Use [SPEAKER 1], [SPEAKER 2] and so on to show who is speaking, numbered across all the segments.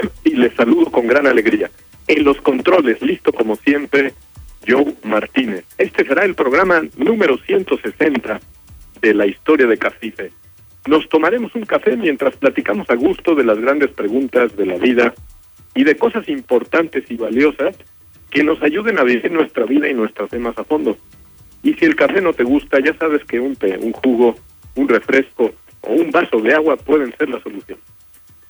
[SPEAKER 1] y les saludo con gran alegría. En los controles, listo como siempre, Joe Martínez. Este será el programa número 160 de la historia de Café y Fe. Nos tomaremos un café mientras platicamos a gusto de las grandes preguntas de la vida y de cosas importantes y valiosas que nos ayuden a vivir nuestra vida y nuestras temas a fondo. Y si el café no te gusta, ya sabes que un, té, un jugo un refresco o un vaso de agua pueden ser la solución.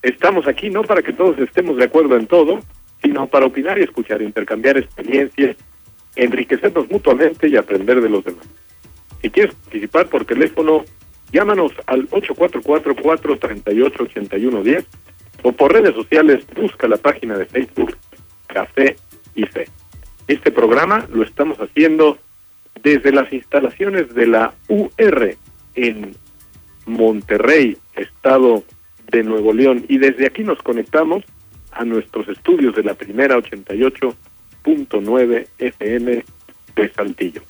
[SPEAKER 1] Estamos aquí no para que todos estemos de acuerdo en todo, sino para opinar y escuchar, intercambiar experiencias, enriquecernos mutuamente y aprender de los demás. Si quieres participar por teléfono, llámanos al 844-438-8110 o por redes sociales busca la página de Facebook Café y Fe. Este programa lo estamos haciendo desde las instalaciones de la UR en Monterrey, estado de Nuevo León. Y desde aquí nos conectamos a nuestros estudios de la primera 88.9 FM de Saltillo.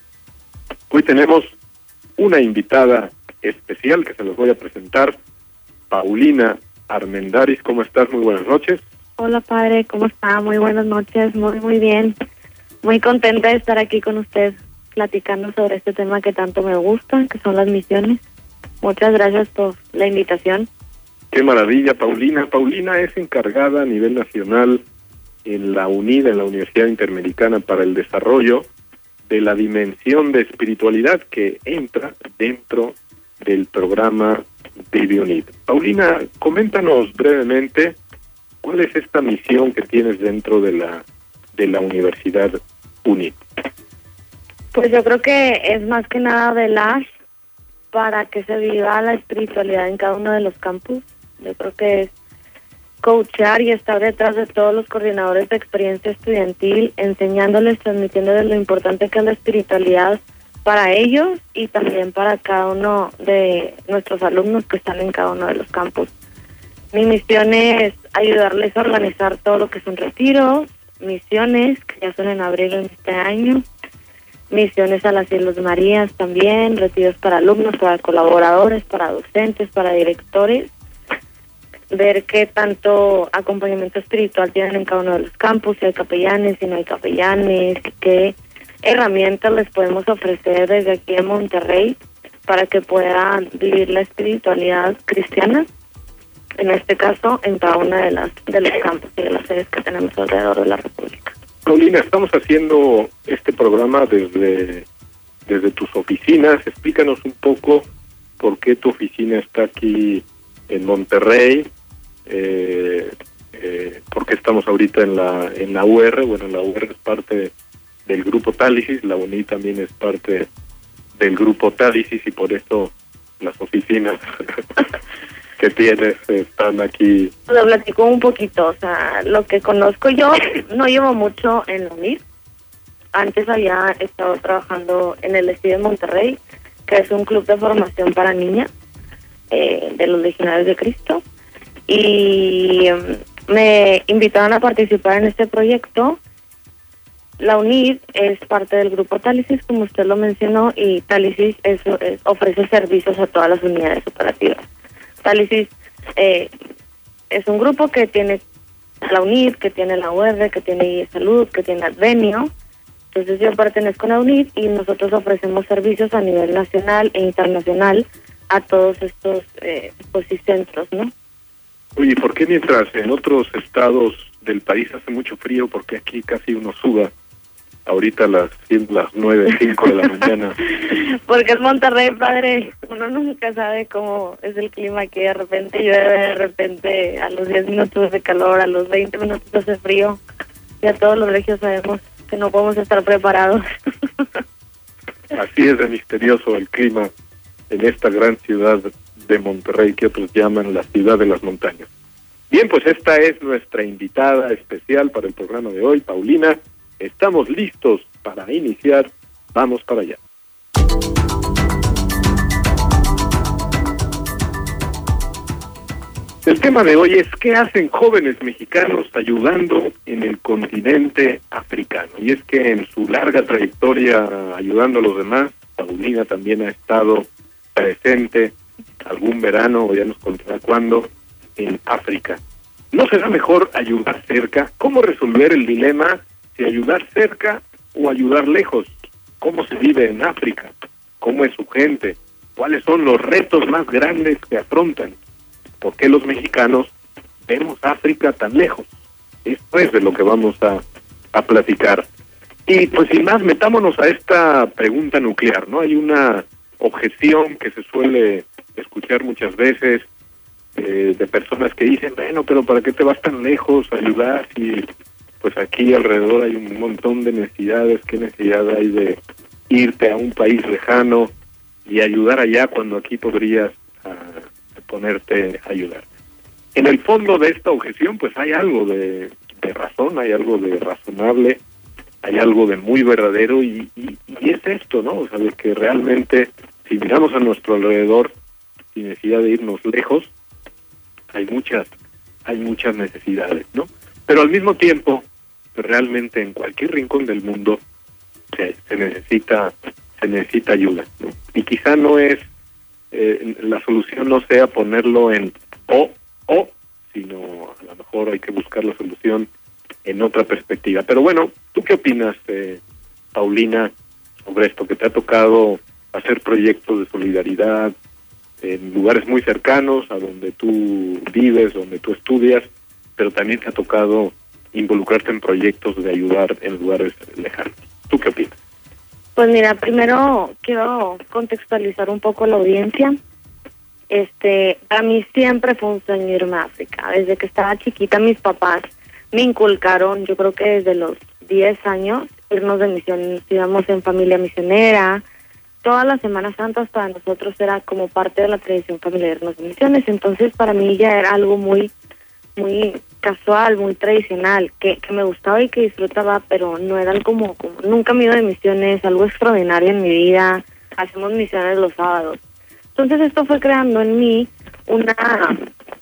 [SPEAKER 1] Hoy tenemos una invitada especial que se los voy a presentar, Paulina Armendaris. ¿Cómo estás? Muy buenas noches.
[SPEAKER 2] Hola padre, ¿cómo está? Muy buenas noches, muy muy bien. Muy contenta de estar aquí con usted platicando sobre este tema que tanto me gusta, que son las misiones. Muchas gracias por la invitación.
[SPEAKER 1] Qué maravilla, Paulina. Paulina es encargada a nivel nacional en la UNID, en la Universidad Interamericana para el Desarrollo, de la dimensión de espiritualidad que entra dentro del programa de BioNID. Paulina, coméntanos brevemente cuál es esta misión que tienes dentro de la de la Universidad UNID.
[SPEAKER 2] Pues yo creo que es más que nada de las para que se viva la espiritualidad en cada uno de los campus. Yo creo que es coachar y estar detrás de todos los coordinadores de experiencia estudiantil, enseñándoles, transmitiéndoles lo importante que es la espiritualidad para ellos y también para cada uno de nuestros alumnos que están en cada uno de los campus. Mi misión es ayudarles a organizar todo lo que son retiros, misiones, que ya son en abril de este año, misiones a las Cielos Marías también, retiros para alumnos, para colaboradores, para docentes, para directores, ver qué tanto acompañamiento espiritual tienen en cada uno de los campus, si hay capellanes, si no hay capellanes, qué herramientas les podemos ofrecer desde aquí en Monterrey para que puedan vivir la espiritualidad cristiana, en este caso en cada una de las de los campus y de las sedes que tenemos alrededor de la República.
[SPEAKER 1] Paulina, estamos haciendo este programa desde, desde tus oficinas. Explícanos un poco por qué tu oficina está aquí en Monterrey, eh, eh, por qué estamos ahorita en la, en la UR. Bueno, la UR es parte del grupo Tálisis, la UNI también es parte del grupo Tálisis y por eso las oficinas que tienes están aquí?
[SPEAKER 2] Lo platico un poquito, o sea, lo que conozco yo, no llevo mucho en la UNIR. Antes había estado trabajando en el Estudio de Monterrey, que es un club de formación para niñas eh, de los legionarios de Cristo. Y mm, me invitaron a participar en este proyecto. La UNID es parte del grupo Talisis, como usted lo mencionó, y Talisis es, ofrece servicios a todas las unidades operativas. Talisis eh, es un grupo que tiene la UNID, que tiene la UR, que tiene Salud, que tiene Advenio. Entonces yo pertenezco a la UNID y nosotros ofrecemos servicios a nivel nacional e internacional a todos estos eh, pues, centros, ¿no?
[SPEAKER 1] Oye, ¿por qué mientras en otros estados del país hace mucho frío, porque aquí casi uno suda? ahorita las las nueve, cinco de la mañana.
[SPEAKER 2] Porque es Monterrey, padre. Uno nunca sabe cómo es el clima que de repente llueve, de repente a los 10 minutos de calor, a los 20 minutos hace frío. Ya todos los regios sabemos que no podemos estar preparados.
[SPEAKER 1] Así es de misterioso el clima en esta gran ciudad de Monterrey que otros llaman la ciudad de las montañas. Bien, pues esta es nuestra invitada especial para el programa de hoy, Paulina. Estamos listos para iniciar. Vamos para allá. El tema de hoy es qué hacen jóvenes mexicanos ayudando en el continente africano. Y es que en su larga trayectoria ayudando a los demás, Paulina también ha estado presente algún verano, o ya nos contará cuándo, en África. ¿No será mejor ayudar cerca? ¿Cómo resolver el dilema si ayudar cerca o ayudar lejos? ¿Cómo se vive en África? ¿Cómo es su gente? ¿Cuáles son los retos más grandes que afrontan? ¿Por qué los mexicanos vemos África tan lejos? Esto es de lo que vamos a, a platicar. Y pues sin más, metámonos a esta pregunta nuclear, ¿no? Hay una objeción que se suele escuchar muchas veces eh, de personas que dicen, bueno, pero ¿para qué te vas tan lejos a ayudar si pues aquí alrededor hay un montón de necesidades? ¿Qué necesidad hay de irte a un país lejano y ayudar allá cuando aquí podrías uh, ponerte a ayudar. En el fondo de esta objeción, pues hay algo de, de razón, hay algo de razonable, hay algo de muy verdadero y, y, y, es esto, ¿no? O sea, de que realmente, si miramos a nuestro alrededor, sin necesidad de irnos lejos, hay muchas, hay muchas necesidades, ¿no? Pero al mismo tiempo, realmente en cualquier rincón del mundo se, se necesita, se necesita ayuda, ¿no? Y quizá no es eh, la solución no sea ponerlo en o o, sino a lo mejor hay que buscar la solución en otra perspectiva. Pero bueno, ¿tú qué opinas, eh, Paulina, sobre esto que te ha tocado hacer proyectos de solidaridad en lugares muy cercanos a donde tú vives, donde tú estudias, pero también te ha tocado involucrarte en proyectos de ayudar en lugares lejanos? ¿Tú qué opinas?
[SPEAKER 2] Pues mira, primero quiero contextualizar un poco la audiencia. Este, para mí siempre fue un sueño irme a África. Desde que estaba chiquita mis papás me inculcaron, yo creo que desde los 10 años, irnos de misión, íbamos en familia misionera. Todas las Semanas Santas para nosotros era como parte de la tradición familiar de misiones. Entonces para mí ya era algo muy, muy casual, muy tradicional, que, que me gustaba y que disfrutaba, pero no era como, como, nunca me iba de misiones, algo extraordinario en mi vida, hacemos misiones los sábados. Entonces esto fue creando en mí una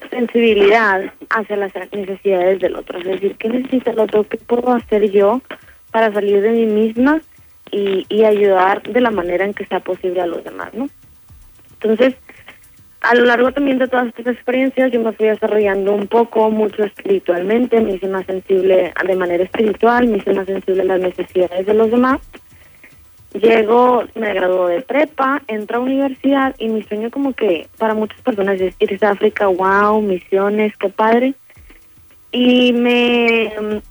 [SPEAKER 2] sensibilidad hacia las necesidades del otro, es decir, ¿qué necesita el otro? ¿Qué puedo hacer yo para salir de mí misma y, ayudar de la manera en que sea posible a los demás, ¿no? Entonces, a lo largo también de todas estas experiencias yo me fui desarrollando un poco, mucho espiritualmente, me hice más sensible de manera espiritual, me hice más sensible a las necesidades de los demás. Llego, me graduó de prepa, entro a universidad y mi sueño como que para muchas personas es irse a África, wow, misiones, qué padre. Y me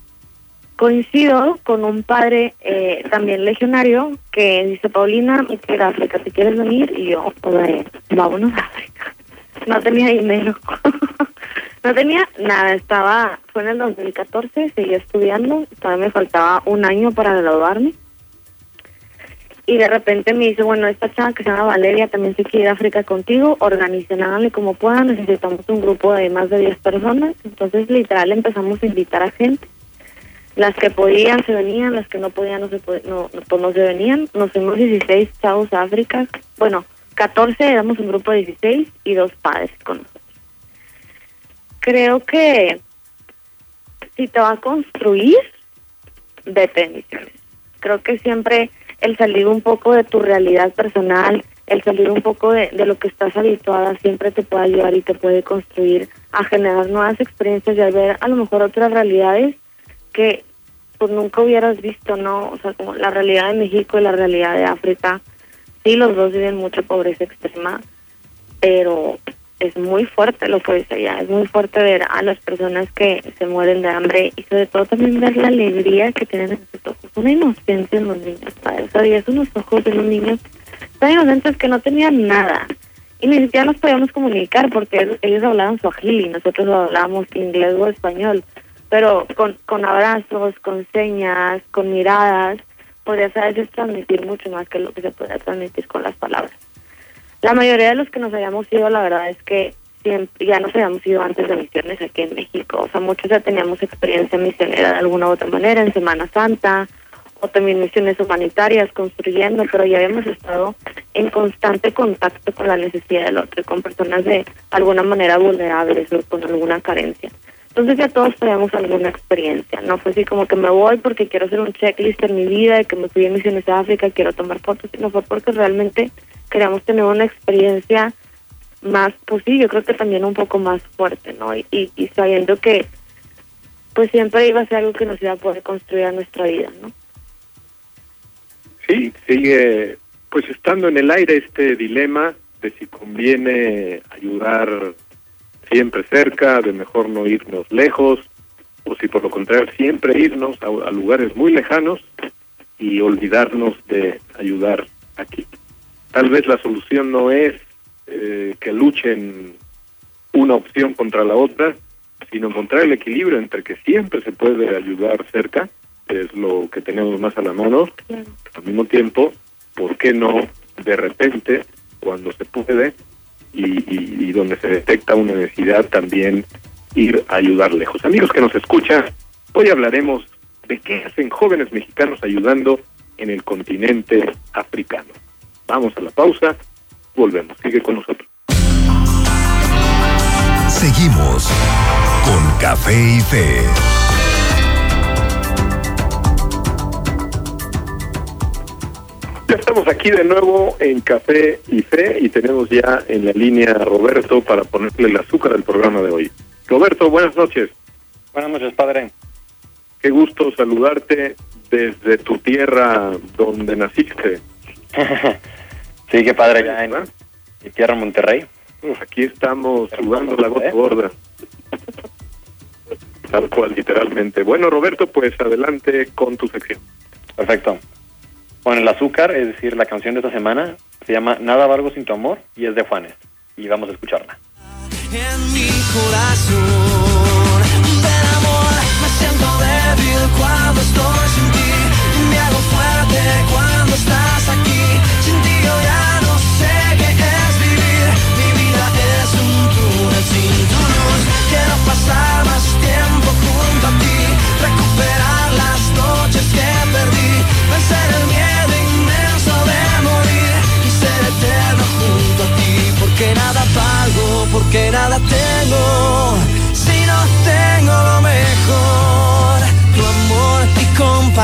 [SPEAKER 2] coincido con un padre eh, también legionario que dice, Paulina, me quiero África, ¿te quieres venir? Y yo, pues, vámonos a África. No tenía dinero. no tenía nada, estaba, fue en el 2014, seguía estudiando, todavía me faltaba un año para graduarme. Y de repente me dice, bueno, esta chava que se llama Valeria también se quiere ir a África contigo, organicen, como puedan, necesitamos un grupo de más de 10 personas. Entonces, literal, empezamos a invitar a gente las que podían se venían, las que no podían no se, no, no, pues no se venían. Nos fuimos 16 chavos a África. Bueno, 14 éramos un grupo de 16 y dos padres con nosotros. Creo que si te va a construir, misiones. Creo que siempre el salir un poco de tu realidad personal, el salir un poco de, de, lo que estás habituada siempre te puede ayudar y te puede construir a generar nuevas experiencias y a ver a lo mejor otras realidades que pues nunca hubieras visto, ¿no? O sea, como la realidad de México y la realidad de África, sí, los dos viven mucha pobreza extrema, pero es muy fuerte lo que es allá, es muy fuerte ver a las personas que se mueren de hambre y sobre todo también ver la alegría que tienen en sus ojos, una inocencia en los niños, padres, o sea, unos ojos de los niños. Tan inocentes que no tenían nada. Y ni siquiera nos podíamos comunicar porque ellos hablaban suajili y nosotros hablábamos inglés o español pero con, con abrazos, con señas, con miradas, podrías a veces transmitir mucho más que lo que se podría transmitir con las palabras. La mayoría de los que nos hayamos ido, la verdad es que siempre, ya nos habíamos ido antes de misiones aquí en México. O sea, muchos ya teníamos experiencia misionera de alguna u otra manera, en Semana Santa, o también misiones humanitarias construyendo, pero ya habíamos estado en constante contacto con la necesidad del otro, con personas de alguna manera vulnerables o con alguna carencia. Entonces ya todos teníamos alguna experiencia, no fue así como que me voy porque quiero hacer un checklist en mi vida, de que me fui a misiones a África, quiero tomar fotos, sino fue porque realmente queríamos tener una experiencia más, pues sí, yo creo que también un poco más fuerte, ¿no? Y, y, sabiendo que pues siempre iba a ser algo que nos iba a poder construir a nuestra vida, ¿no?
[SPEAKER 1] Sí, sigue pues estando en el aire este dilema de si conviene ayudar siempre cerca, de mejor no irnos lejos, o si por lo contrario siempre irnos a, a lugares muy lejanos y olvidarnos de ayudar aquí. Tal vez la solución no es eh, que luchen una opción contra la otra, sino encontrar el equilibrio entre que siempre se puede ayudar cerca, que es lo que tenemos más a la mano, al mismo tiempo, ¿por qué no de repente, cuando se puede y, donde se detecta una necesidad, también ir a ayudar lejos? Amigos que nos escuchan, hoy hablaremos de qué hacen jóvenes mexicanos ayudando en el continente africano. Vamos a la pausa volvemos. Sigue con nosotros.
[SPEAKER 3] Seguimos con Café y Fe.
[SPEAKER 1] Ya estamos aquí de nuevo en Café y Fe y tenemos ya en la línea a Roberto para ponerle el azúcar al programa de hoy. Roberto, buenas noches.
[SPEAKER 4] Buenas noches, padre.
[SPEAKER 1] Qué gusto saludarte desde tu tierra donde naciste.
[SPEAKER 4] Sí, qué padre, ya en mi tierra Monterrey.
[SPEAKER 1] aquí estamos jugando la gota gorda. Tal cual, literalmente. Bueno, Roberto, pues adelante con tu sección.
[SPEAKER 4] Perfecto. Bueno, el azúcar, es decir, la canción de esta semana, se llama Nada valgo sin tu amor y es de Juanes. Y vamos a escucharla.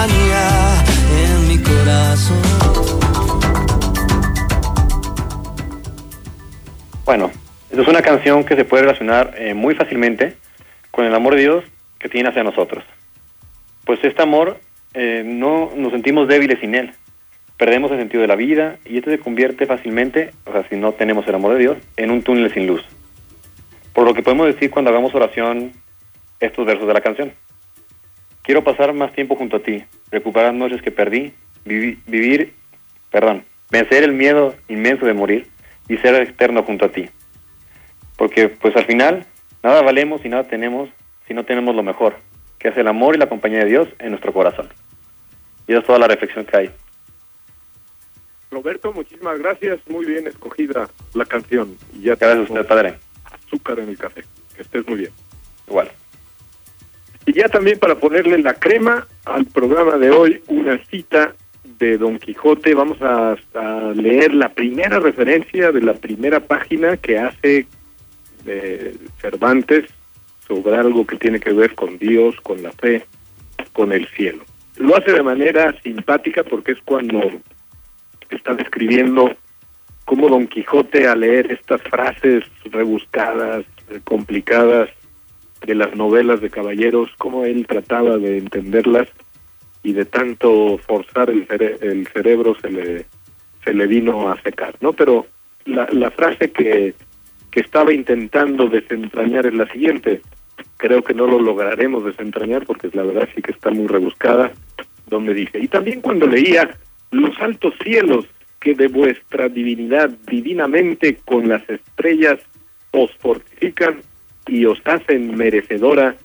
[SPEAKER 4] En mi corazón. Bueno, es una canción que se puede relacionar eh, muy fácilmente con el amor de Dios que tiene hacia nosotros. Pues este amor eh, no nos sentimos débiles sin él. Perdemos el sentido de la vida y esto se convierte fácilmente, o sea, si no tenemos el amor de Dios, en un túnel sin luz. Por lo que podemos decir cuando hagamos oración estos versos de la canción. Quiero pasar más tiempo junto a ti, recuperar noches que perdí, vivir, perdón, vencer el miedo inmenso de morir y ser eterno junto a ti. Porque pues al final nada valemos y nada tenemos si no tenemos lo mejor, que es el amor y la compañía de Dios en nuestro corazón. Y esa es toda la reflexión que hay.
[SPEAKER 1] Roberto, muchísimas gracias. Muy bien escogida la canción.
[SPEAKER 4] Y ya gracias a usted, padre.
[SPEAKER 1] Azúcar en el café. Que estés muy bien.
[SPEAKER 4] Igual.
[SPEAKER 1] Y ya también para ponerle la crema al programa de hoy, una cita de Don Quijote. Vamos a, leer la primera referencia de la primera página que hace de Cervantes sobre algo que tiene que ver con Dios, con la fe, con el cielo. Lo hace de manera simpática porque es cuando está describiendo cómo Don Quijote al leer estas frases rebuscadas, complicadas de las novelas de caballeros, cómo él trataba de entenderlas y de tanto forzar el, el cerebro se le se le vino a secar, ¿no? Pero la, la frase que que estaba intentando desentrañar es la siguiente. Creo que no lo lograremos desentrañar porque la verdad sí que está muy rebuscada, donde dice, y también cuando leía los altos cielos que de vuestra divinidad divinamente con las estrellas os fortifican y os hacen merecedora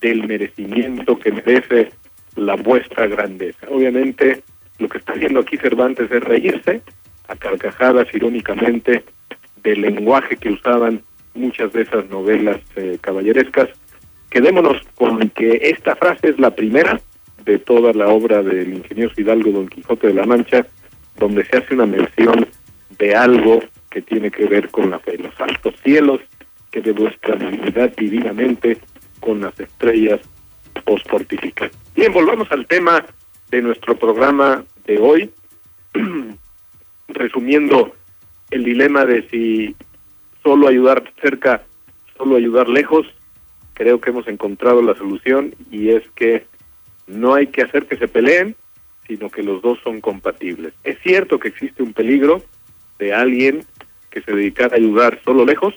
[SPEAKER 1] del merecimiento que merece la vuestra grandeza. Obviamente lo que está haciendo aquí Cervantes es reírse a carcajadas irónicamente del lenguaje que usaban muchas de esas novelas eh, caballerescas. Quedémonos con que esta frase es la primera de toda la obra del ingeniero Hidalgo Don Quijote de la Mancha, donde se hace una mención de algo que tiene que ver con la fe, los altos cielos, que de vuestra divinidad divinamente con las estrellas os fortifican. Bien, volvamos al tema de nuestro programa de hoy, resumiendo el dilema de si solo ayudar cerca, solo ayudar lejos, creo que hemos encontrado la solución y es que no hay que hacer que se peleen, sino que los dos son compatibles. Es cierto que existe un peligro de alguien que se dedicara a ayudar solo lejos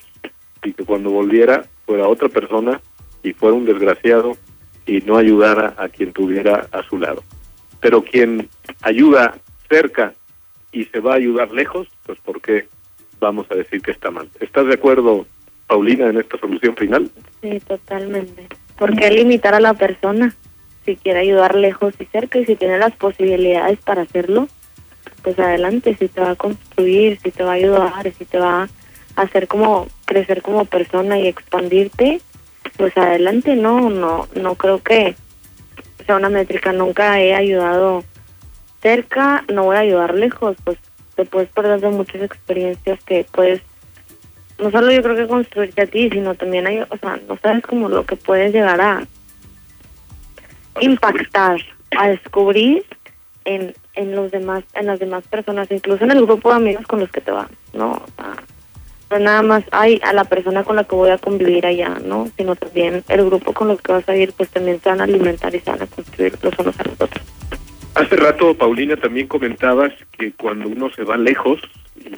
[SPEAKER 1] y que cuando volviera fuera otra persona y fuera un desgraciado y no ayudara a quien tuviera a su lado. Pero quien ayuda cerca y se va a ayudar lejos, pues ¿por qué vamos a decir que está mal? ¿Estás de acuerdo, Paulina, en esta solución final?
[SPEAKER 2] Sí, totalmente. ¿Por qué limitar a la persona? Si quiere ayudar lejos y cerca y si tiene las posibilidades para hacerlo, pues adelante, si te va a construir, si te va a ayudar, si te va a hacer como crecer como persona y expandirte, pues adelante, no, no, no creo que sea una métrica, nunca he ayudado cerca, no voy a ayudar lejos, pues te puedes perder de muchas experiencias que puedes, no solo yo creo que construirte a ti, sino también hay, o sea, no sabes como lo que puedes llegar a impactar, a descubrir en, en los demás, en las demás personas, incluso en el grupo de amigos con los que te van, ¿no? O sea, nada más hay a la persona con la que voy a convivir allá, ¿no? Sino también el grupo con los que vas a ir, pues también se van a alimentar y se van a construir los unos a los otros.
[SPEAKER 1] Hace rato, Paulina, también comentabas que cuando uno se va lejos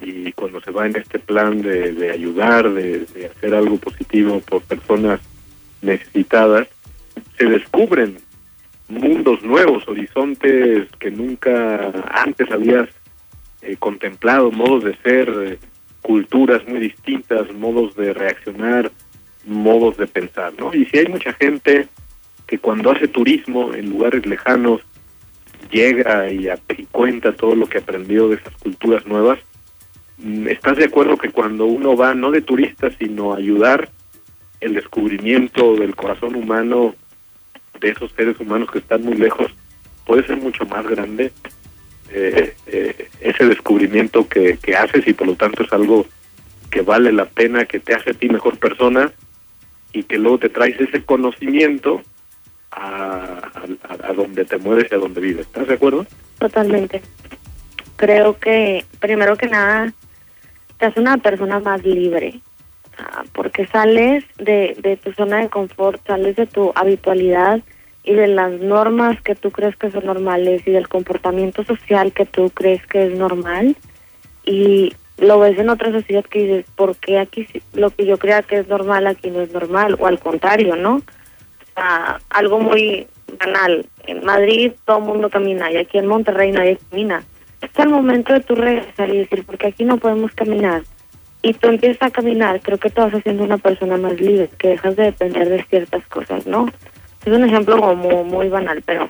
[SPEAKER 1] y cuando se va en este plan de, de ayudar, de, de hacer algo positivo por personas necesitadas, se descubren mundos nuevos, horizontes que nunca antes habías eh, contemplado, modos de ser, eh, culturas muy distintas, modos de reaccionar, modos de pensar, ¿no? Y si hay mucha gente que cuando hace turismo en lugares lejanos llega y, y cuenta todo lo que aprendió de esas culturas nuevas, mm, ¿estás de acuerdo que cuando uno va no de turista, sino a ayudar el descubrimiento del corazón humano de esos seres humanos que están muy lejos puede ser mucho más grande eh, eh, ese descubrimiento que, que haces y por lo tanto es algo que vale la pena, que te hace a ti mejor persona y que luego te traes ese conocimiento a, a, donde te mueves y a donde vives. ¿Estás de acuerdo?
[SPEAKER 2] Totalmente. Creo que, primero que nada, te hace una persona más libre, porque sales de tu zona de confort, sales de tu habitualidad y de las normas que tú crees que son normales y del comportamiento social que tú crees que es normal y lo ves en otra sociedad que dices, ¿por qué aquí lo que yo crea que es normal aquí no es normal? O al contrario, ¿no? O sea, algo muy banal. En Madrid todo el mundo camina y aquí en Monterrey nadie camina. Es el momento de tú regresar y decir, porque aquí no podemos caminar. Y tú empiezas a caminar, creo que te vas haciendo una persona más libre, que dejas de depender de ciertas cosas, ¿no? Es un ejemplo como muy banal, pero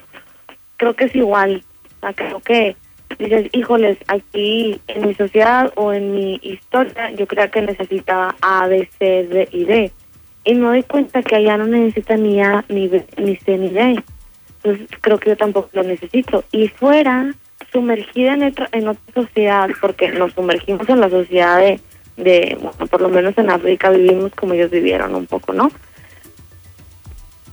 [SPEAKER 2] creo que es igual. O sea, creo que dices, híjoles, aquí en mi sociedad o en mi historia, yo creo que necesitaba A, B, C, D y D. Y me doy cuenta que allá no necesita ni A, ni B, ni C, ni D. Entonces creo que yo tampoco lo necesito. Y fuera, sumergida en otra, en otra sociedad, porque nos sumergimos en la sociedad de, de, bueno, por lo menos en África vivimos como ellos vivieron un poco, ¿no?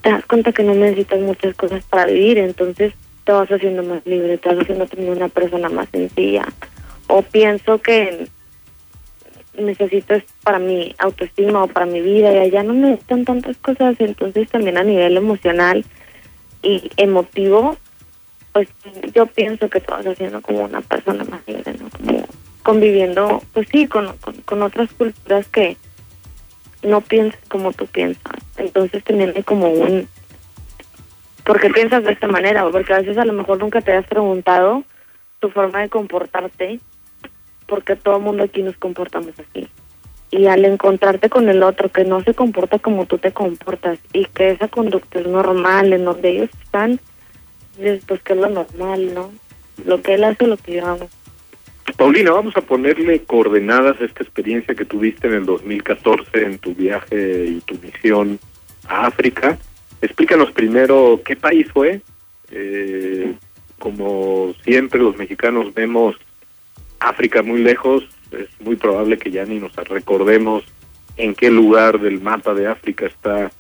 [SPEAKER 2] Te das cuenta que no necesitas muchas cosas para vivir, entonces te vas haciendo más libre, te vas haciendo también una persona más sencilla. O pienso que necesito es para mi autoestima o para mi vida y allá no necesitan tantas cosas, entonces también a nivel emocional y emotivo, pues yo pienso que te vas haciendo como una persona más libre, ¿no? Como conviviendo, pues sí, con, con otras culturas que no piensas como tú piensas. Entonces hay como un ¿por qué piensas de esta manera? Porque a veces a lo mejor nunca te has preguntado tu forma de comportarte, porque todo el mundo aquí nos comportamos así. Y al encontrarte con el otro que no se comporta como tú te comportas y que esa conducta es normal en donde ellos están, pues que es lo normal, ¿no? Lo que él hace, lo que yo hago.
[SPEAKER 1] Paulina, vamos a ponerle coordenadas a esta experiencia que tuviste en el 2014 en tu viaje y tu misión a África. Explícanos primero qué país fue. Eh, como siempre los mexicanos vemos África muy lejos, es muy probable que ya ni nos recordemos en qué lugar del mapa de África está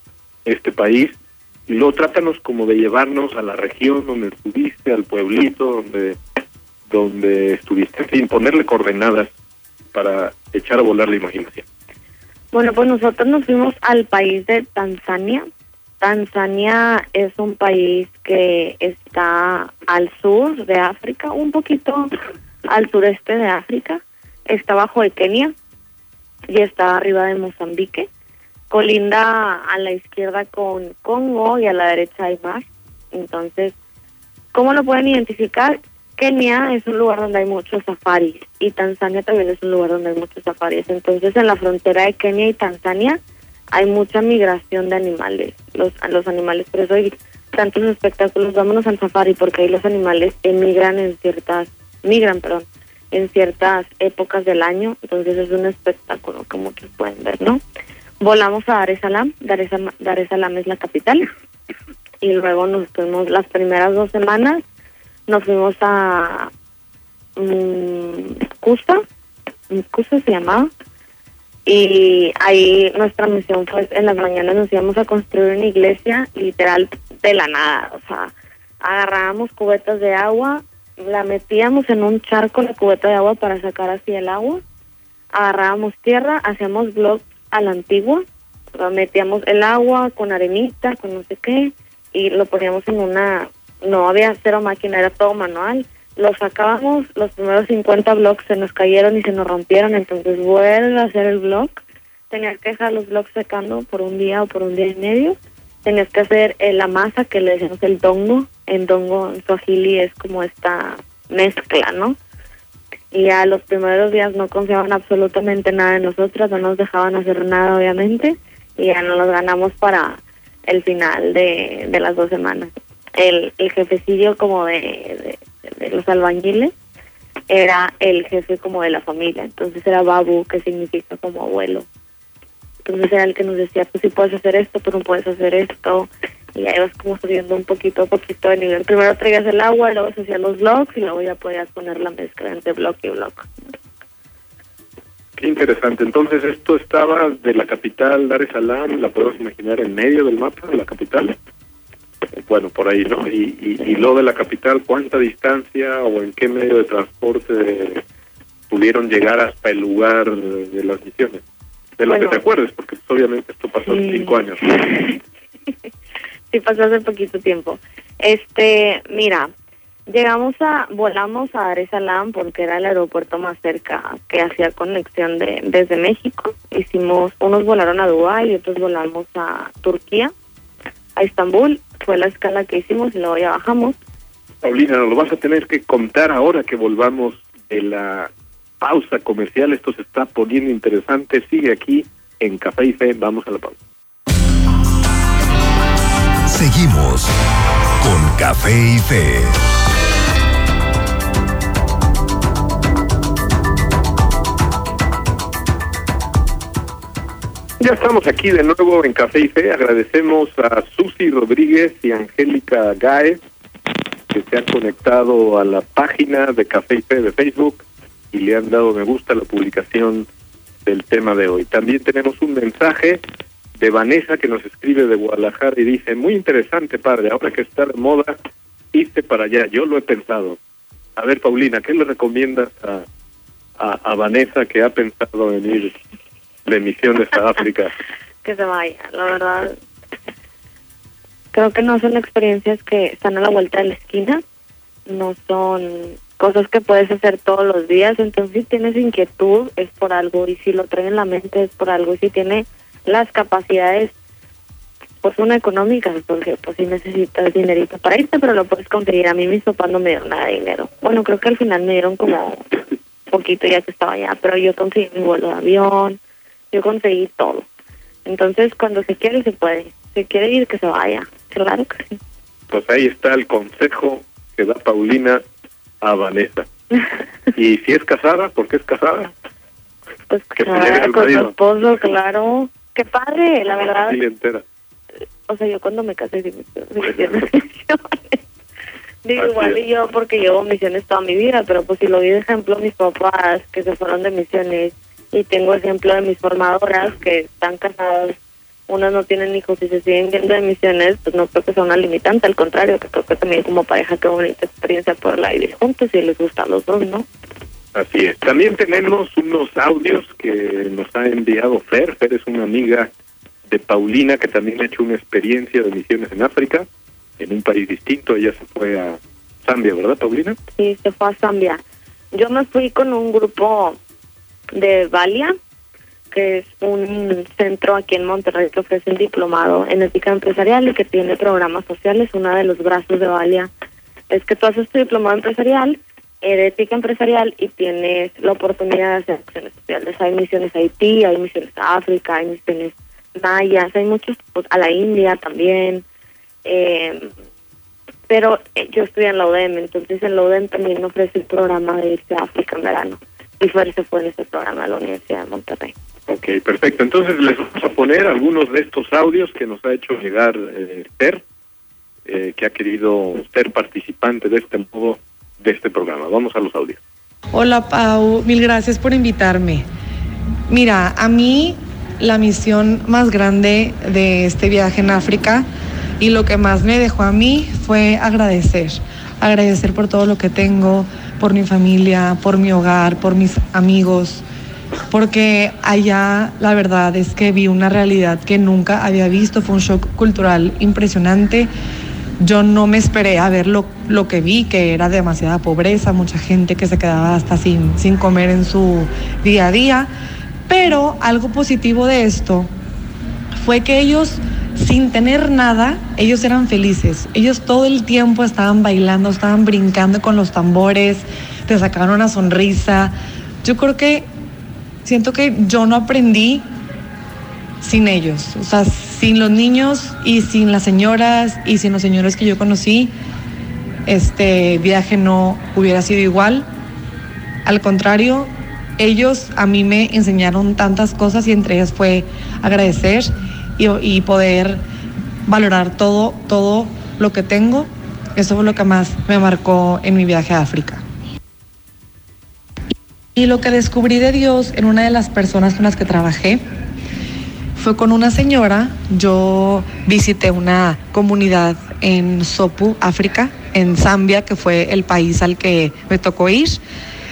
[SPEAKER 1] este país. Y luego trátanos como de llevarnos a la región donde estuviste, al pueblito donde, donde estuviste, fin, ponerle coordenadas para echar a volar la imaginación.
[SPEAKER 2] Bueno, pues nosotros nos fuimos al país de Tanzania. Tanzania es un país que está al sur de África, un poquito al sureste de África. Está bajo de Kenia y está arriba de Mozambique colinda a la izquierda con Congo y a la derecha hay mar. Entonces, ¿cómo lo pueden identificar? Kenia es un lugar donde hay muchos safaris y Tanzania también es un lugar donde hay muchos safaris. Entonces, en la frontera de Kenia y Tanzania hay mucha migración de animales. Los, los animales, por eso hay tantos espectáculos. Vámonos al safari porque ahí los animales emigran en ciertas, migran, perdón, en ciertas épocas del año. Entonces, es un espectáculo que muchos pueden ver, ¿no? volamos a Dar es Salaam, Dar es, Salaam es la capital, y luego nos fuimos las primeras dos semanas, nos fuimos a um, Custa, Custa se llamaba, y ahí nuestra misión fue, en las mañanas nos íbamos a construir una iglesia literal de la nada, o sea, agarrábamos cubetas de agua, la metíamos en un charco la cubeta de agua para sacar así el agua, agarrábamos tierra, hacíamos blogs a la antigua, metíamos el agua con arenita, con no sé qué, y lo poníamos en una, no había cero máquina, era todo manual. Lo sacábamos, los primeros 50 blocks se nos cayeron y se nos rompieron, entonces vuelve a hacer el block. Tenías que dejar los blocks secando por un día o por un día y medio. Tenías que hacer eh, la masa que le decimos el dongo. En dongo, en suajili es como esta mezcla, ¿no? y ya los primeros días no confiaban absolutamente nada de nosotras, no nos dejaban hacer nada obviamente y ya no los ganamos para el final de, de las dos semanas. El, el jefecillo como de, de, los albañiles era el jefe como de la familia, entonces era babu que significa como abuelo. Entonces era el que nos decía, pues sí puedes hacer esto, pero no puedes hacer esto, y ahí vas como subiendo un poquito a poquito de nivel. Primero traías el agua, luego se hacían los blocks y luego ya podías poner la mezcla entre bloque y bloque.
[SPEAKER 1] Qué interesante. Entonces, esto estaba de la capital Dar es Salaam, la podemos imaginar en medio del mapa de la capital. Bueno, por ahí, ¿no? Y, y, lo de la capital, ¿cuánta distancia o en qué medio de transporte pudieron llegar hasta el lugar de las misiones? De lo que te acuerdes, porque obviamente esto pasó hace cinco años.
[SPEAKER 2] sí pasó hace poquito tiempo. Este, mira, llegamos a, volamos a Dar es Salaam porque era el aeropuerto más cerca que hacía conexión de desde México. Hicimos, unos volaron a Dubái y otros volamos a Turquía, a Estambul. Fue la escala que hicimos y luego ya bajamos.
[SPEAKER 1] Paulina, nos lo vas a tener que contar ahora que volvamos de la pausa comercial. Esto se está poniendo interesante. Sigue aquí en Café y Fe. Vamos a la pausa.
[SPEAKER 3] Seguimos con Café y Fe.
[SPEAKER 1] Ya estamos aquí de nuevo en Café y Fe. Agradecemos a Susi Rodríguez y Angélica Gaez que se han conectado a la página de Café y Fe de Facebook y le han dado me gusta a la publicación del tema de hoy. También tenemos un mensaje de Vanessa que nos escribe de Guadalajara y dice, muy interesante padre, ahora que está de moda, irte para allá, yo lo he pensado. A ver, Paulina, ¿qué le recomiendas a, a, Vanessa que ha pensado en ir de misiones a África?
[SPEAKER 2] que se vaya, la verdad. Creo que no son experiencias que están a la vuelta de la esquina, no son cosas que puedes hacer todos los días, entonces si tienes inquietud es por algo. Y si lo trae en la mente es por algo. Y si tiene las capacidades pues son económicas porque pues si necesitas dinerito para irte pero lo puedes conseguir. A mí mis papás no me dieron nada de dinero. Bueno creo que al final me dieron como poquito ya que estaba allá pero yo conseguí mi vuelo de avión yo conseguí todo entonces cuando se quiere se puede se quiere ir que se vaya claro que sí
[SPEAKER 1] pues ahí está el consejo que da Paulina a Vanessa y si es casada, ¿por qué es casada?
[SPEAKER 2] Pues
[SPEAKER 1] Que
[SPEAKER 2] casada con su esposo, claro. Qué padre, la verdad.
[SPEAKER 1] Familia entera.
[SPEAKER 2] O sea, yo cuando me casé sí me. Digo,
[SPEAKER 1] Así
[SPEAKER 2] igual y yo porque llevo misiones toda mi vida, pero pues si lo vi de ejemplo mis papás que se fueron de misiones y tengo ejemplo de mis formadoras que están casadas, unas no tienen hijos y se siguen yendo de misiones, pues no creo que sea una limitante, al contrario, que creo que también como pareja qué bonita experiencia poderla vivir juntos y les gusta a los dos, ¿no?
[SPEAKER 1] Así es. También tenemos unos audios que nos ha enviado Fer. Fer es una amiga de Paulina que también ha hecho una experiencia de misiones en África, en un país distinto. Ella se fue a Zambia, ¿verdad, Paulina?
[SPEAKER 2] Sí, se fue a Zambia. Yo me fui con un grupo de Valia, que es un centro aquí en Monterrey que ofrece un diplomado en ética empresarial y que tiene programas sociales. Uno de los brazos de Valia es que tú haces tu diplomado empresarial, de ética empresarial y tienes la oportunidad de hacer acciones sociales. Hay misiones a Haití, hay misiones a África, hay misiones mayas, hay muchos, pues, a la India también. Eh, pero eh, yo estudié en la UDEM, entonces en la UDEM también ofrece el programa de irse a África en verano. Y Fer se fue en ese programa de la Universidad de Monterrey.
[SPEAKER 1] Ok, perfecto. Entonces les vamos a poner algunos de estos audios que nos ha hecho llegar eh, eh, que ha querido ser participante de este modo de este programa. Vamos a los audios.
[SPEAKER 5] Hola Pau, mil gracias por invitarme. Mira, a mí la misión más grande de este viaje en África y lo que más me dejó a mí fue agradecer. Agradecer por todo lo que tengo, por mi familia, por mi hogar, por mis amigos, porque allá la verdad es que vi una realidad que nunca había visto, fue un shock cultural impresionante. Yo no me esperé a ver lo, lo que vi, que era demasiada pobreza, mucha gente que se quedaba hasta sin, sin comer en su día a día. Pero algo positivo de esto fue que ellos, sin tener nada, ellos eran felices. Ellos todo el tiempo estaban bailando, estaban brincando con los tambores, te sacaban una sonrisa. Yo creo que siento que yo no aprendí sin ellos. O sea, sin los niños y sin las señoras y sin los señores que yo conocí, este viaje no hubiera sido igual. Al contrario, ellos a mí me enseñaron tantas cosas y entre ellas fue agradecer y, poder valorar todo, todo lo que tengo. Eso fue lo que más me marcó en mi viaje a África. Y lo que descubrí de Dios en una de las personas con las que trabajé fue con una señora. Yo visité una comunidad en Sopu, África, en Zambia, que fue el país al que me tocó ir.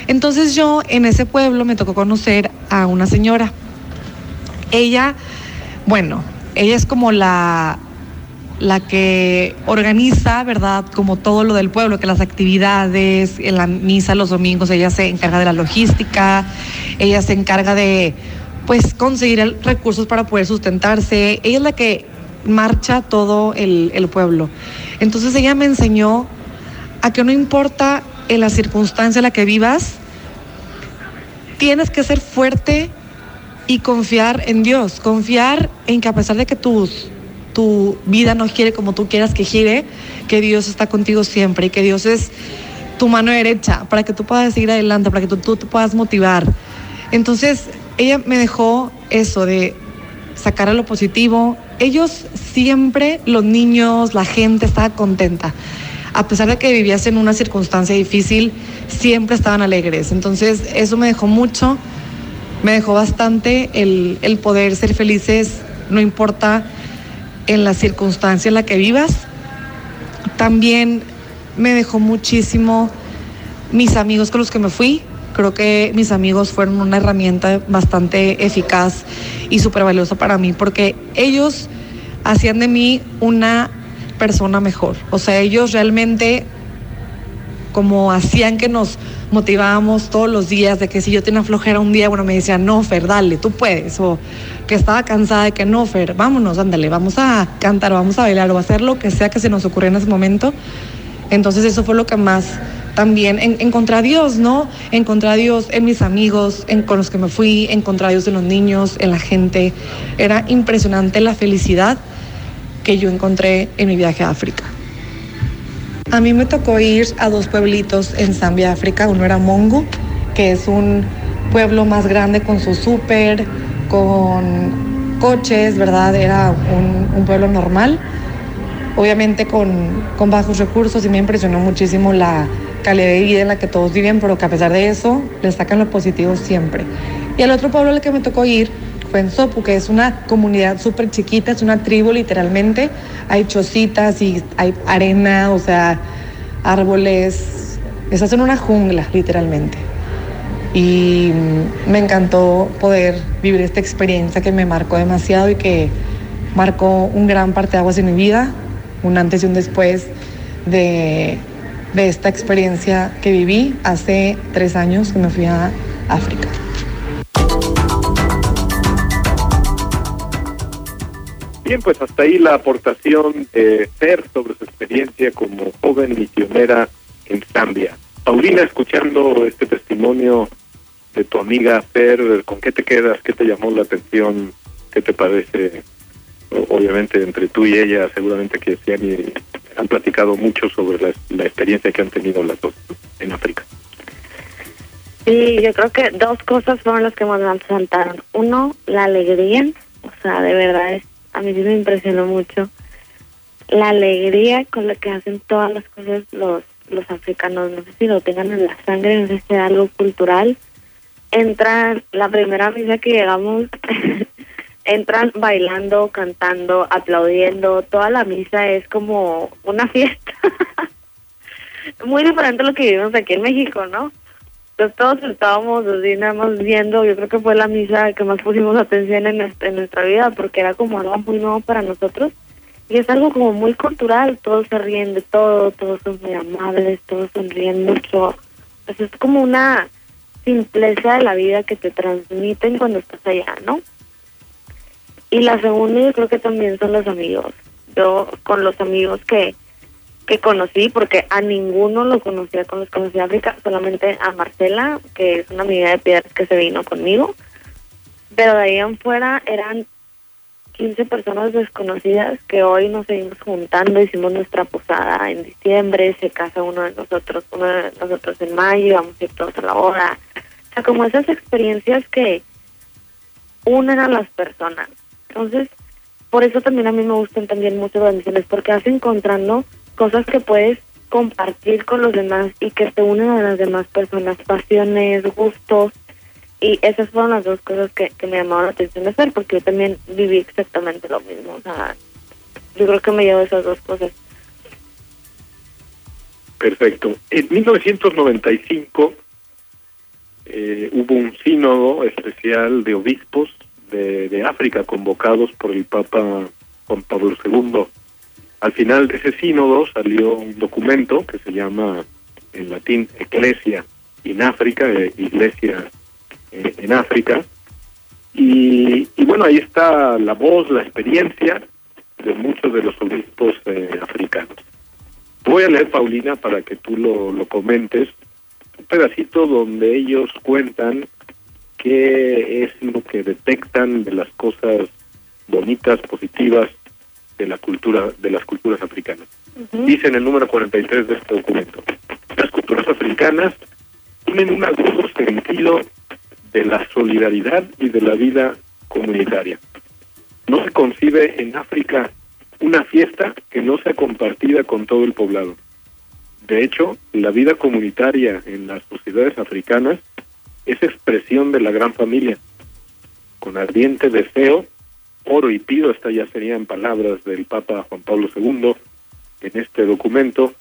[SPEAKER 5] Entonces yo en ese pueblo me tocó conocer a una señora. Ella, bueno, ella es como la, la que organiza, ¿verdad? Como todo lo del pueblo, que las actividades, en la misa los domingos, ella se encarga de la logística, ella se encarga de, pues, conseguir recursos para poder sustentarse. Ella es la que marcha todo el, el pueblo. Entonces ella me enseñó a que no importa en la circunstancia en la que vivas, tienes que ser fuerte y confiar en Dios, confiar en que a pesar de que tus, tu vida no quiere como tú quieras que gire, que Dios está contigo siempre y que Dios es tu mano derecha para que tú puedas seguir adelante, para que tú, tú te puedas motivar. Entonces, ella me dejó eso de sacar a lo positivo. Ellos siempre, los niños, la gente estaba contenta. A pesar de que vivías en una circunstancia difícil, siempre estaban alegres. Entonces, eso me dejó mucho me dejó bastante el, el poder ser felices, no importa en la circunstancia en la que vivas. También me dejó muchísimo mis amigos con los que me fui. Creo que mis amigos fueron una herramienta bastante eficaz y súper valiosa para mí porque ellos hacían de mí una persona mejor. O sea, ellos realmente como hacían que nos motivábamos todos los días, de que si yo tenía flojera un día, bueno, me decían, no, Fer, dale, tú puedes, o que estaba cansada de que no, Fer, vámonos, ándale, vamos a cantar, vamos a bailar, o hacer lo que sea que se nos ocurriera en ese momento. Entonces eso fue lo que más también en, encontré a Dios, ¿no? Encontré a Dios en mis amigos, en, con los que me fui, encontré a Dios en los niños, en la gente. Era impresionante la felicidad que yo encontré en mi viaje a África. A mí me tocó ir a dos pueblitos en Zambia, África. Uno era Mongo, que es un pueblo más grande con su súper, con coches, ¿verdad? Era un, pueblo normal, obviamente con, con, bajos recursos y me impresionó muchísimo la calidad de vida en la que todos viven, pero que a pesar de eso le sacan lo positivo siempre. Y el otro pueblo al que me tocó ir fue en Sopu, que es una comunidad súper chiquita, es una tribu literalmente, hay chocitas y hay arena, o sea, árboles, estás en una jungla literalmente. Y me encantó poder vivir esta experiencia que me marcó demasiado y que marcó un gran parte de aguas en mi vida, un antes y un después de, de esta experiencia que viví hace tres años que me fui a África.
[SPEAKER 1] Bien, pues hasta ahí la aportación de Fer sobre su experiencia como joven misionera en Zambia. Paulina, escuchando este testimonio de tu amiga Fer, ¿con qué te quedas? ¿Qué te llamó la atención? ¿Qué te parece? Obviamente entre tú y ella seguramente que sí han, han platicado mucho sobre la, la, experiencia que han tenido las dos en África.
[SPEAKER 2] Sí, yo creo que dos cosas fueron las que más me saltaron. Uno, la alegría, o sea, de verdad, es, a mí sí me impresionó mucho la alegría con la que hacen todas las cosas los los africanos, no sé si lo tengan en la sangre, no sé si es algo cultural, entran, la primera misa que llegamos, entran bailando, cantando, aplaudiendo, toda la misa es como una fiesta. Muy diferente a lo que vivimos aquí en México, ¿no? Entonces todos estábamos así nada más viendo, yo creo que fue la misa que más pusimos atención en, en nuestra vida porque era como algo muy nuevo para nosotros y es algo como muy cultural, todos se ríen de todo, todos son muy amables, todos sonríen mucho, pues es como una simpleza de la vida que te transmiten cuando estás allá, ¿no? Y la segunda yo creo que también son los amigos. Yo con los amigos que, que conocí, porque a ninguno lo conocía con los conocí en África, solamente a Marcela, que es una amiga de piedras que se vino conmigo. Pero de ahí en fuera eran 15 personas desconocidas que hoy nos seguimos juntando, hicimos nuestra posada en diciembre, se casa uno de nosotros, uno de nosotros en mayo, vamos a ir todos a la hora. O sea, como esas experiencias que unen a las personas. Entonces, por eso también a mí me gustan también mucho las misiones, porque vas encontrando cosas que puedes compartir con los demás y que te unen a las demás personas, pasiones, gustos, y esas fueron las dos cosas que, me llamaron la atención de hacer, porque yo también viví exactamente lo mismo. O sea, yo creo que me llevo esas dos cosas.
[SPEAKER 1] Perfecto. En 1995 eh, hubo un sínodo especial de obispos de, de África convocados por el Papa Juan Pablo II. Al final de ese sínodo salió un documento que se llama en latín Ecclesia in África, eh, Iglesia eh, en África. Y, y, bueno, ahí está la voz, la experiencia de muchos de los obispos eh, africanos. Voy a leer, Paulina, para que tú lo, lo comentes, un pedacito donde ellos cuentan qué es lo que detectan de las cosas bonitas, positivas de la cultura de las culturas africanas. Uh -huh. Dice en el número 43 de este documento, las culturas africanas tienen un agudo sentido de la solidaridad y de la vida comunitaria. No se concibe en África una fiesta que no sea compartida con todo el poblado. De hecho, la vida comunitaria en las sociedades africanas es expresión de la gran familia. Con ardiente deseo, oro y pido, esta ya serían palabras del Papa Juan Pablo II en este documento,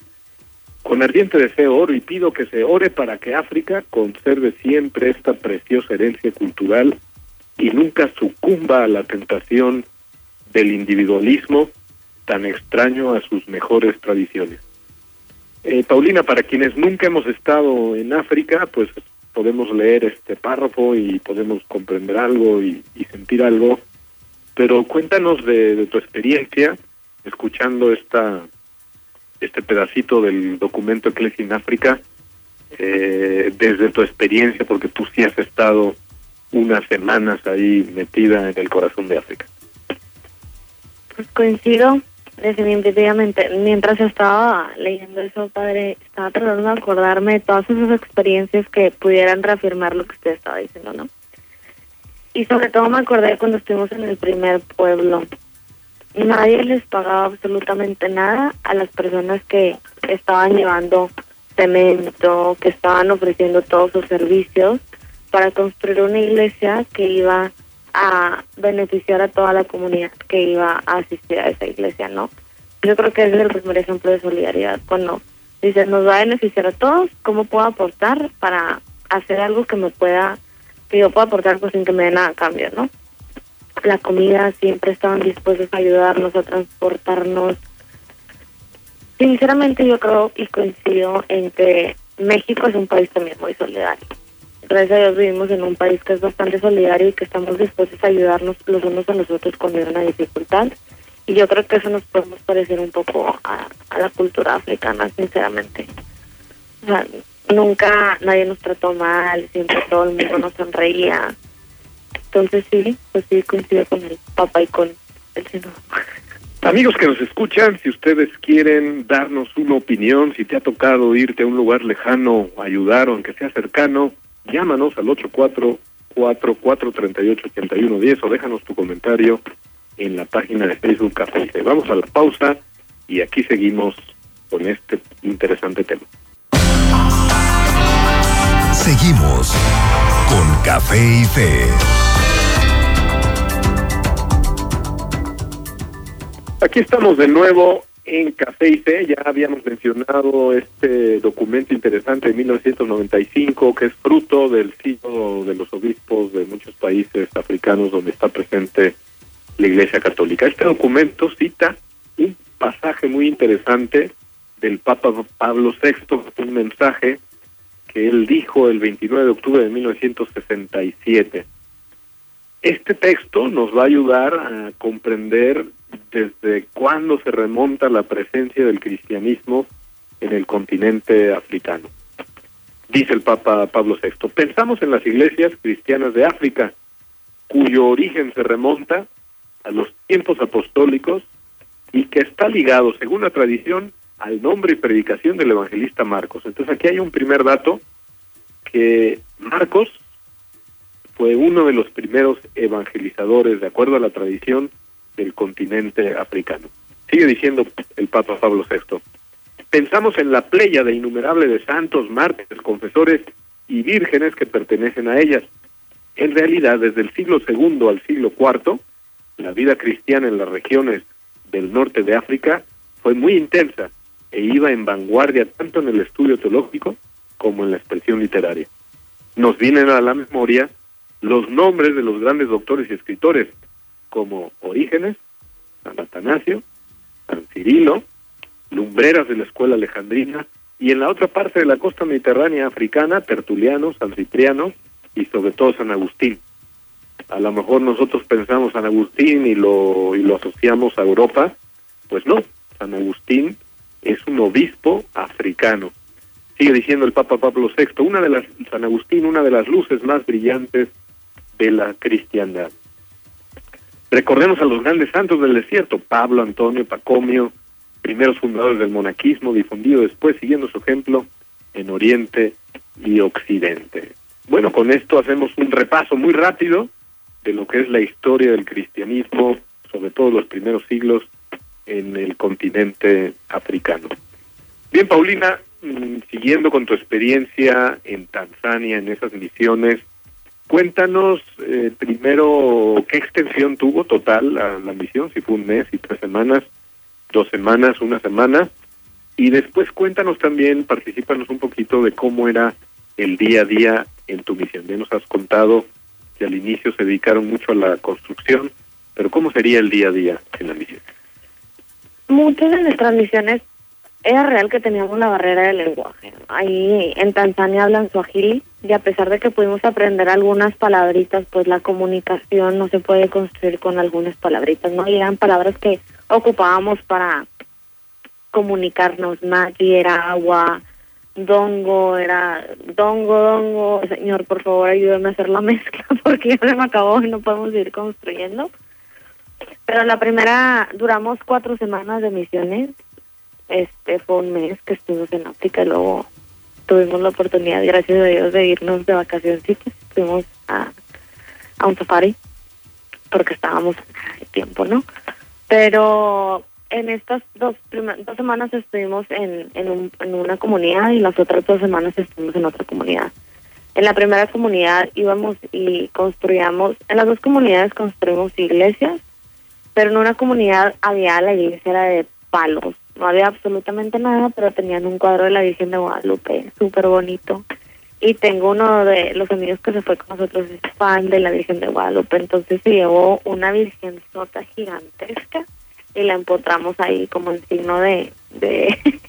[SPEAKER 1] con ardiente deseo oro y pido que se ore para que África conserve siempre esta preciosa herencia cultural y nunca sucumba a la tentación del individualismo tan extraño a sus mejores tradiciones. Eh, Paulina, para quienes nunca hemos estado en África, pues podemos leer este párrafo y podemos comprender algo y, y sentir algo, pero cuéntanos de, de tu experiencia escuchando esta este pedacito del documento Ecclesia en África eh, desde tu experiencia, porque tú sí has estado unas semanas ahí metida en el corazón de África.
[SPEAKER 2] Pues coincido definitivamente. Mientras estaba leyendo eso, padre, estaba tratando de acordarme de todas esas experiencias que pudieran reafirmar lo que usted estaba diciendo, ¿no? Y sobre todo me acordé cuando estuvimos en el primer pueblo. Nadie les pagaba absolutamente nada a las personas que estaban llevando cemento, que estaban ofreciendo todos sus servicios para construir una iglesia que iba a beneficiar a toda la comunidad que iba a asistir a esa iglesia, ¿no? Yo creo que es el primer ejemplo de solidaridad, cuando dice, nos va a beneficiar a todos, ¿cómo puedo aportar para hacer algo que me pueda, que yo pueda aportar pues sin que me dé nada a cambio, ¿no? La comida siempre estaban dispuestos a ayudarnos, a transportarnos. Sinceramente yo creo y coincido en que México es un país también muy solidario gracias a Dios vivimos en un país que es bastante solidario y que estamos dispuestos a ayudarnos los unos a los otros cuando hay una dificultad. Y yo creo que eso nos podemos parecer un poco a, la cultura africana, sinceramente. O sea, nunca nadie nos trató mal, siempre todo el mundo nos sonreía. Entonces sí, pues sí coincido con el papá y con el señor.
[SPEAKER 1] Amigos que nos escuchan, si ustedes quieren darnos una opinión, si te ha tocado irte a un lugar lejano, ayudar o aunque sea cercano, llámanos al 844-438-8110 o déjanos tu comentario en la página de Facebook Café. Vamos a la pausa y aquí seguimos con este interesante tema.
[SPEAKER 3] Seguimos con Café y Fe.
[SPEAKER 1] Aquí estamos de nuevo en Café y Fe ya habíamos mencionado este documento interesante de 1995 que es fruto del siglo de los obispos de muchos países africanos donde está presente la Iglesia Católica. Este documento cita un pasaje muy interesante del Papa Pablo VI, un mensaje que él dijo el 29 de octubre de 1967. Este texto nos va a ayudar a comprender desde cuándo se remonta la presencia del cristianismo en el continente africano. Dice el Papa Pablo VI, pensamos en las iglesias cristianas de África, cuyo origen se remonta a los tiempos apostólicos y que está ligado, según la tradición, al nombre y predicación del evangelista Marcos. Entonces aquí hay un primer dato, que Marcos fue uno de los primeros evangelizadores, de acuerdo a la tradición, del continente africano. Sigue diciendo el Papa Pablo VI. Pensamos en la playa de innumerable de santos, mártires, confesores y vírgenes que pertenecen a ellas. En realidad, desde el siglo II al siglo IV, la vida cristiana en las regiones del norte de África fue muy intensa e iba en vanguardia tanto en el estudio teológico como en la expresión literaria. Nos vienen a la memoria los nombres de los grandes doctores y escritores como Orígenes, San Atanasio, San Cirilo, lumbreras de la escuela alejandrina, y en la otra parte de la costa mediterránea africana, Tertuliano, San Cipriano y sobre todo San Agustín. A lo mejor nosotros pensamos San Agustín y lo, y lo asociamos a Europa, pues no, San Agustín es un obispo africano. Sigue diciendo el Papa Pablo VI, una de las, San Agustín, una de las luces más brillantes de la cristiandad. Recordemos a los grandes santos del desierto, Pablo, Antonio, Pacomio, primeros fundadores del monaquismo, difundido después, siguiendo su ejemplo, en Oriente y Occidente. Bueno, con esto hacemos un repaso muy rápido de lo que es la historia del cristianismo, sobre todo los primeros siglos en el continente africano. Bien, Paulina, mm, siguiendo con tu experiencia en Tanzania, en esas misiones, Cuéntanos eh, primero qué extensión tuvo total la, misión, si fue un mes y tres semanas, dos semanas, una semana, y después cuéntanos también, participanos un poquito de cómo era el día a día en tu misión. Ya nos has contado que al inicio se dedicaron mucho a la construcción, pero ¿cómo sería el día a día en la misión?
[SPEAKER 2] Muchas de nuestras misiones era real que teníamos la barrera del lenguaje. Ahí en Tanzania hablan suajili y a pesar de que pudimos aprender algunas palabritas, pues la comunicación no se puede construir con algunas palabritas, ¿no? Eran palabras que ocupábamos para comunicarnos. Magi era agua, dongo era dongo, dongo. Señor, por favor, ayúdeme a hacer la mezcla porque ya se me acabó y no podemos ir construyendo. Pero la primera, duramos cuatro semanas de misiones. Este fue un mes que estuvimos en África y luego tuvimos la oportunidad, gracias a Dios, de irnos de vacaciones. Fuimos a, a un safari porque estábamos en tiempo, ¿no? Pero en estas dos, dos semanas estuvimos en, en, un, en una comunidad y las otras dos semanas estuvimos en otra comunidad. En la primera comunidad íbamos y construíamos, en las dos comunidades construimos iglesias, pero en una comunidad había la iglesia era de palos, no había absolutamente nada, pero tenían un cuadro de la Virgen de Guadalupe, súper bonito. Y tengo uno de los amigos que se fue con nosotros, es fan de la Virgen de Guadalupe, entonces se llevó una Virgen sota gigantesca y la empotramos ahí como en signo de, de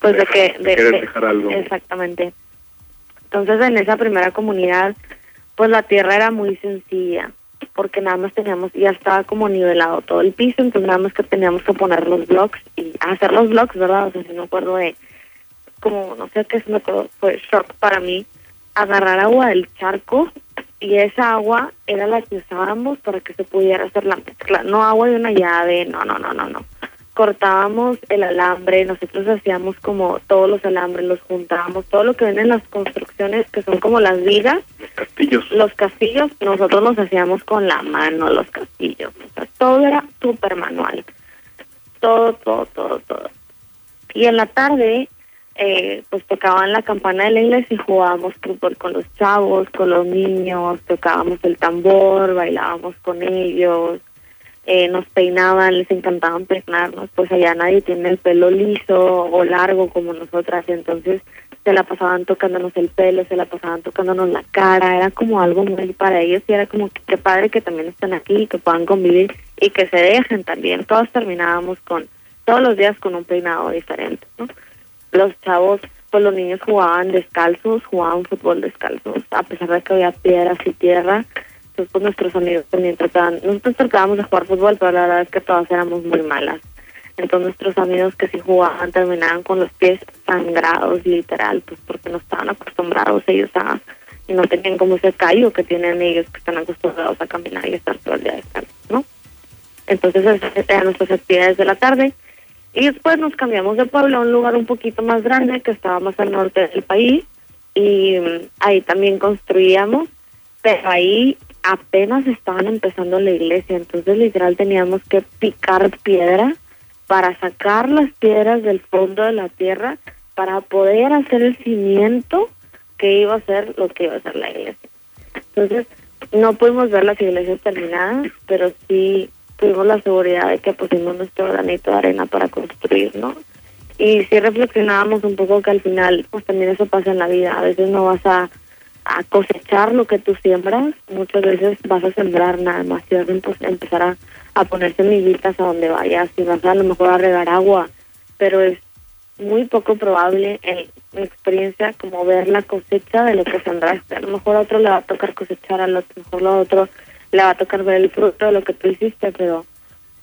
[SPEAKER 2] pues de que de,
[SPEAKER 1] dejar algo.
[SPEAKER 2] exactamente entonces en esa primera comunidad pues la tierra era muy sencilla porque nada más teníamos ya estaba como nivelado todo el piso entonces nada más que teníamos que poner los blocks y hacer los blocks verdad o sea si no acuerdo de como no sé qué es me acuerdo fue shock para mí agarrar agua del charco y esa agua era la que usábamos para que se pudiera hacer la mezcla, no agua de una llave, no, no, no, no, no. Cortábamos el alambre, nosotros hacíamos como todos los alambres, los juntábamos, todo lo que ven en las construcciones que son como las vigas,
[SPEAKER 1] los castillos,
[SPEAKER 2] los castillos, nosotros los hacíamos con la mano, los castillos, o sea, todo era súper manual, todo, todo, todo, todo. Y en la tarde eh, pues tocaban la campana de la iglesia y jugábamos fútbol con los chavos, con los niños, tocábamos el tambor, bailábamos con ellos, eh, nos peinaban, les encantaban peinarnos, pues allá nadie tiene el pelo liso o largo como nosotras, entonces se la pasaban tocándonos el pelo, se la pasaban tocándonos la cara, era como algo muy para ellos y era como que qué padre que también están aquí, que puedan convivir y que se dejen también. Todos terminábamos con, todos los días con un peinado diferente, ¿no? los chavos, pues los niños jugaban descalzos, jugaban fútbol descalzos, a pesar de que había piedras y tierra. Entonces, pues nuestros amigos también trataban, nosotros tratábamos de jugar fútbol, pero la verdad es que todas éramos muy malas. Entonces nuestros amigos que sí jugaban terminaban con los pies sangrados, literal, pues porque no estaban acostumbrados ellos a, y no tenían como ese callo que tienen ellos que están acostumbrados a caminar y estar todo el día descalzos, ¿no? Entonces esas eran nuestras actividades de la tarde. Y después nos cambiamos de pueblo a un lugar un poquito más grande que estaba más al norte del país y mm, ahí también construíamos, pero ahí apenas estaban empezando la iglesia, entonces literal teníamos que picar piedra para sacar las piedras del fondo de la tierra para poder hacer el cimiento que iba a ser lo que iba a ser la iglesia. Entonces, no pudimos ver las iglesias terminadas, pero sí tuvimos la seguridad de que pusimos nuestro granito de arena para construir, ¿no? Y sí reflexionábamos un poco que al final, pues también eso pasa en la vida. A veces no vas a, a cosechar lo que tú siembras, muchas veces vas a sembrar nada más y vas a empezar a, a poner semillitas a donde vayas y vas a, lo mejor a regar agua, pero es muy poco probable en mi experiencia como ver la cosecha de lo que sembraste. A lo mejor a otro le va a tocar cosechar, a lo mejor a otro le va a tocar ver el fruto de lo que tú hiciste, pero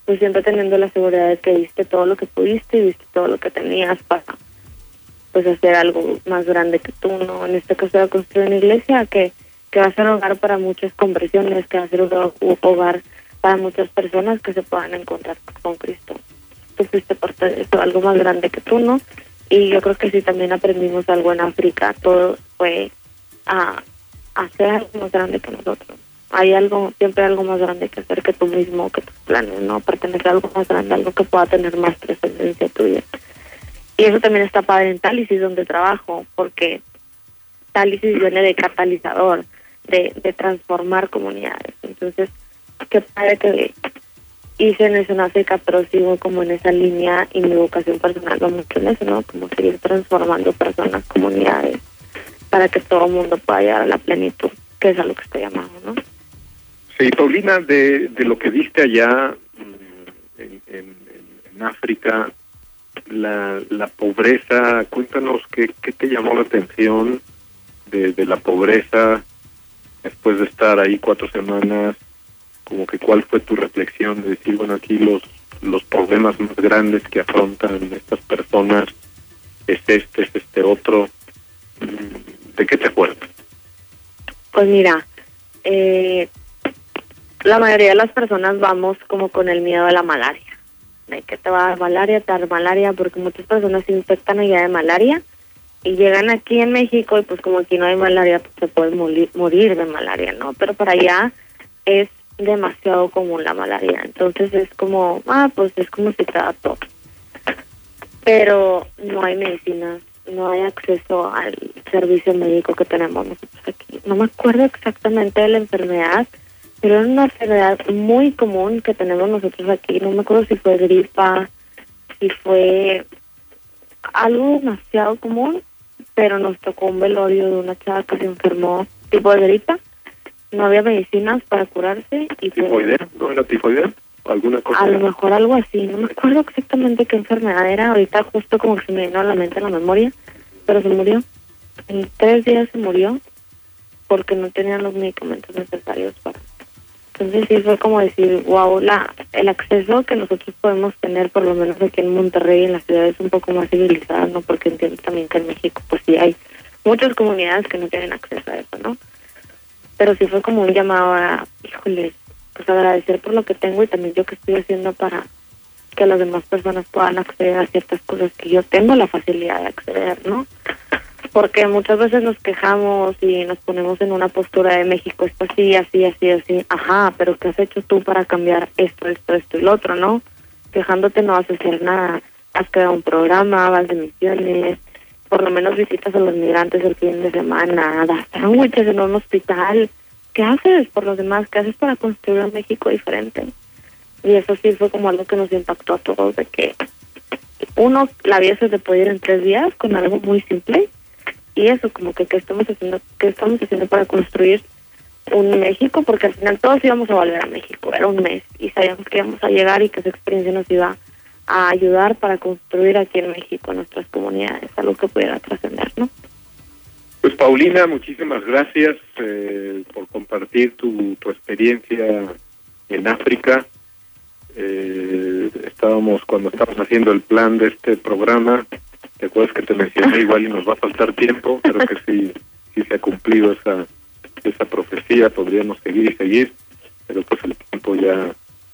[SPEAKER 2] pues siempre teniendo la seguridad de que viste todo lo que pudiste y viste todo lo que tenías para pues hacer algo más grande que tú, ¿no? En este caso era construir una iglesia que, que va a ser hogar para muchas conversiones, que va a ser hogar para muchas personas que se puedan encontrar con Cristo. Tú fuiste parte de esto, algo más grande que tú, ¿no? Y yo creo que sí también aprendimos algo en África, todo fue a, a hacer algo más grande que nosotros hay algo, siempre algo más grande que hacer que tú mismo, que tus planes, ¿no? Pertenecer a algo más grande, algo que pueda tener más trascendencia tuya. Y eso también está padre en Tálisis, donde trabajo, porque Tálisis viene de catalizador, de, de transformar comunidades. Entonces, qué padre que hice en eso en África, pero sigo como en esa línea y mi vocación personal va mucho en eso, ¿no? Como seguir transformando personas, comunidades, para que todo el mundo pueda llegar a la plenitud, que es a lo que estoy llamando, ¿no?
[SPEAKER 1] Sí, Paulina, de, de lo que viste allá mm, en, en África, la, la pobreza, cuéntanos qué, qué te llamó la atención de, de la pobreza después de estar ahí cuatro semanas, como que cuál fue tu reflexión de decir, bueno, aquí los, los problemas más grandes que afrontan estas personas es este, es este otro. ¿De qué te acuerdas?
[SPEAKER 2] Pues mira, eh, la mayoría de las personas vamos como con el miedo a la malaria. De que te va malaria, te va malaria, porque muchas personas se infectan allá de malaria y llegan aquí en México y pues como aquí no hay malaria, pues se pueden morir de malaria, ¿no? Pero para allá es demasiado común la malaria. Entonces es como, ah, pues es como si te da todo. Pero no hay medicinas, no hay acceso al servicio médico que tenemos nosotros aquí. No me acuerdo exactamente de la enfermedad, pero es una enfermedad muy común que tenemos nosotros aquí. No me acuerdo si fue gripa, si fue algo demasiado común, pero nos tocó un velorio de una chava que se enfermó tipo de gripa no había medicinas para curarse. y
[SPEAKER 1] ¿Tifoidea? ¿No era tifoidea? ¿Alguna cosa?
[SPEAKER 2] A lo mejor algo así, no me acuerdo exactamente qué enfermedad era, ahorita justo como que se me vino a la mente la memoria, pero se murió. En tres días se murió porque no tenían los medicamentos necesarios para... Entonces sí fue como decir, wow, la, el acceso que nosotros podemos tener, por lo menos aquí en Monterrey, en las ciudades un poco más civilizadas, ¿no? Porque entiendo también que en México pues sí hay muchas comunidades que no tienen acceso a eso, ¿no? pero sí fue como un llamado a, híjole, pues agradecer por lo que tengo y también yo que estoy haciendo para que las demás personas puedan acceder a ciertas cosas que yo tengo la facilidad de acceder, ¿no? Porque muchas veces nos quejamos y nos ponemos en una postura de México, esto así, así, así, así, ajá, pero ¿qué has hecho tú para cambiar esto, esto, esto y lo otro, no? Quejándote no vas a hacer nada, has creado un programa, vas de misiones, por lo menos visitas a los migrantes el fin de semana, das sándwiches en un hospital. ¿Qué haces por los demás? ¿Qué haces para construir un México diferente? Y eso sí fue como algo que nos impactó a todos, de que uno, la vida se puede ir en tres días con algo muy simple, y eso como que qué estamos haciendo, qué estamos haciendo para construir un México, porque al final todos íbamos a volver a México, era un mes, y sabíamos que íbamos a llegar y que esa experiencia nos iba a ayudar para construir aquí en México nuestras comunidades, algo que pudiera trascender, ¿no?
[SPEAKER 1] Pues Paulina, muchísimas gracias eh, por compartir tu, tu experiencia en África. Eh, estábamos cuando estábamos haciendo el plan de este programa, te acuerdas que te mencioné igual y nos va a faltar tiempo, pero que sí, sí se ha cumplido esa esa profecía, podríamos seguir y seguir, pero pues el tiempo ya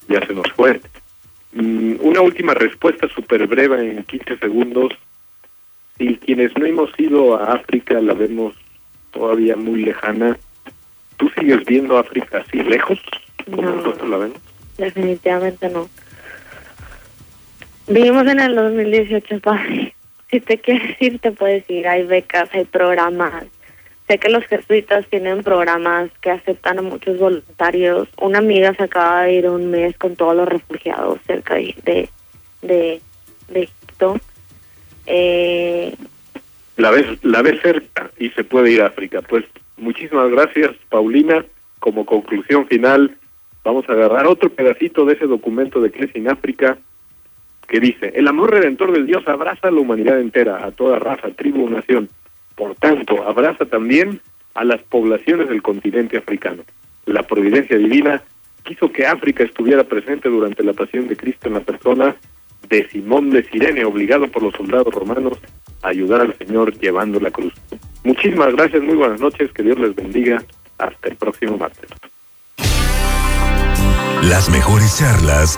[SPEAKER 1] ya se nos fue. Mm, una última respuesta súper breve en 15 segundos. Si quienes no hemos ido a África la vemos todavía muy lejana, ¿tú sigues viendo África así lejos como nosotros la vemos?
[SPEAKER 2] Definitivamente no. Vivimos en el 2018, padre. Si te quieres ir, te puedes ir. Hay becas, hay programas, Sé que los jesuitas tienen programas que aceptan a muchos voluntarios. Una amiga se acaba de ir un mes con todos los refugiados cerca de, de, Egipto. Eh,
[SPEAKER 1] la ves la ves cerca y se puede ir a África. Pues muchísimas gracias, Paulina. Como conclusión final, vamos a agarrar otro pedacito de ese documento de Iglesia en África que dice, el amor redentor del Dios abraza a la humanidad entera, a toda raza, tribu nación por tanto, abraza también a las poblaciones del continente africano. La providencia divina quiso que África estuviera presente durante la pasión de Cristo en la persona de Simón de Sirene, obligado por los soldados romanos a ayudar al Señor llevando la cruz. Muchísimas gracias, muy buenas noches, que Dios les bendiga. Hasta el próximo martes.
[SPEAKER 3] Las mejores charlas